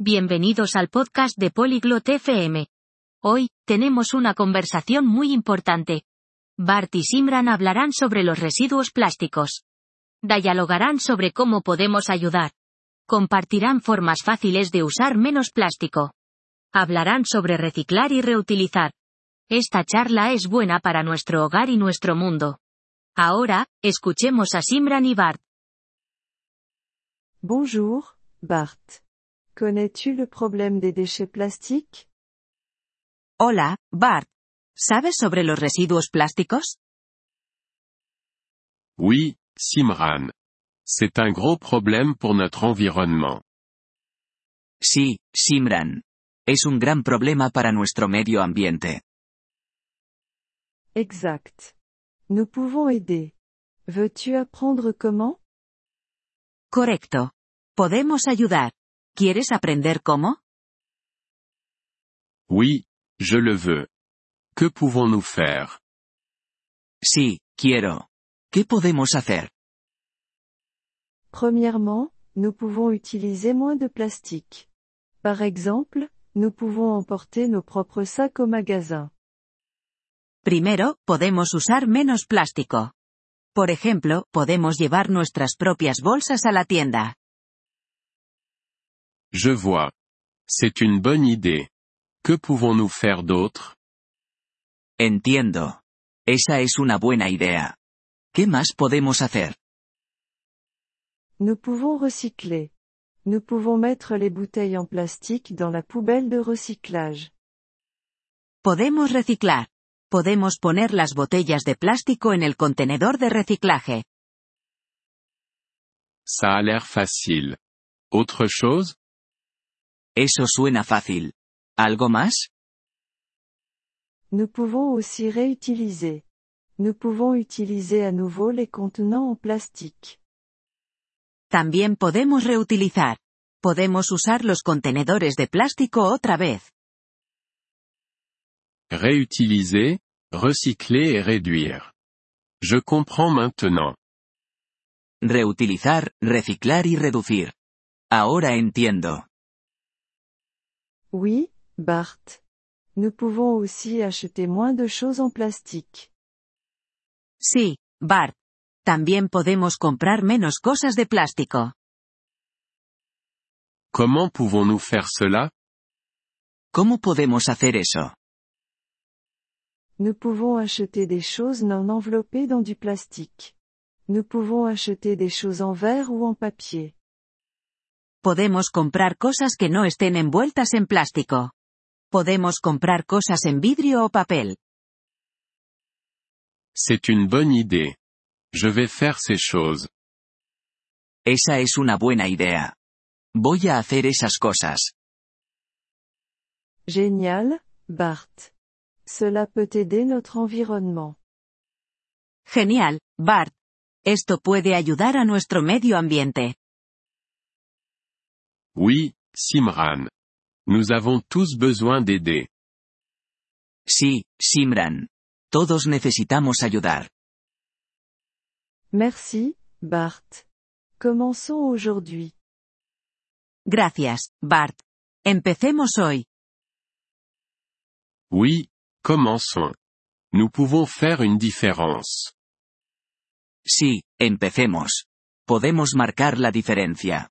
Bienvenidos al podcast de Polyglot FM. Hoy, tenemos una conversación muy importante. Bart y Simran hablarán sobre los residuos plásticos. Dialogarán sobre cómo podemos ayudar. Compartirán formas fáciles de usar menos plástico. Hablarán sobre reciclar y reutilizar. Esta charla es buena para nuestro hogar y nuestro mundo. Ahora, escuchemos a Simran y Bart. Bonjour, Bart. Connais-tu le problème des déchets plastiques? Hola, Bart. ¿Sabes sobre los residuos plásticos? Oui, Simran. C'est un gros problème pour notre environnement. Sí, Simran. Es un gran problema para nuestro medio ambiente. Exact. Nous pouvons aider. Veux-tu apprendre comment? Correcto. Podemos ayudar. ¿Quieres aprender cómo? Oui, je le veux. Que pouvons-nous faire? Sí, quiero. ¿Qué podemos hacer? Premièrement, nous pouvons utiliser moins de plastique. Par exemple, nous pouvons emporter nos propres sacs au magasin. Primero, podemos usar menos plástico. Por ejemplo, podemos llevar nuestras propias bolsas a la tienda. Je vois. C'est une bonne idée. Que pouvons-nous faire d'autre? Entiendo. Esa es una buena idea. ¿Qué más podemos hacer? Nous pouvons recycler. Nous pouvons mettre les bouteilles en plastique dans la poubelle de recyclage. Podemos reciclar. Podemos poner las botellas de plástico en el contenedor de reciclaje. Ça a l'air facile. Autre chose? Eso suena fácil. ¿Algo más? Nous pouvons aussi réutiliser. Nous pouvons utiliser à nouveau les contenants en plastique. También podemos reutilizar. Podemos usar los contenedores de plástico otra vez. Réutiliser, recycler et réduire. Je comprends maintenant. Reutilizar, reciclar y reducir. Ahora entiendo. Oui, Bart. Nous pouvons aussi acheter moins de choses en plastique. Sí, Bart. También podemos comprar menos cosas de plástico. Comment pouvons-nous faire cela? ¿Cómo podemos hacer eso? Nous pouvons acheter des choses non enveloppées dans du plastique. Nous pouvons acheter des choses en verre ou en papier. Podemos comprar cosas que no estén envueltas en plástico. Podemos comprar cosas en vidrio o papel. C'est une bonne idée. Je vais faire ces choses. Esa es una buena idea. Voy a hacer esas cosas. Génial, Bart. Cela peut aider notre environnement. Genial, Bart. Esto puede ayudar a nuestro medio ambiente. Oui, Simran. Nous avons tous besoin d'aider. Sí, Simran. Todos necesitamos ayudar. Merci, Bart. Commençons aujourd'hui. Gracias, Bart. Empecemos hoy. Oui, commençons. Nous pouvons faire une différence. Sí, empecemos. Podemos marcar la diferencia.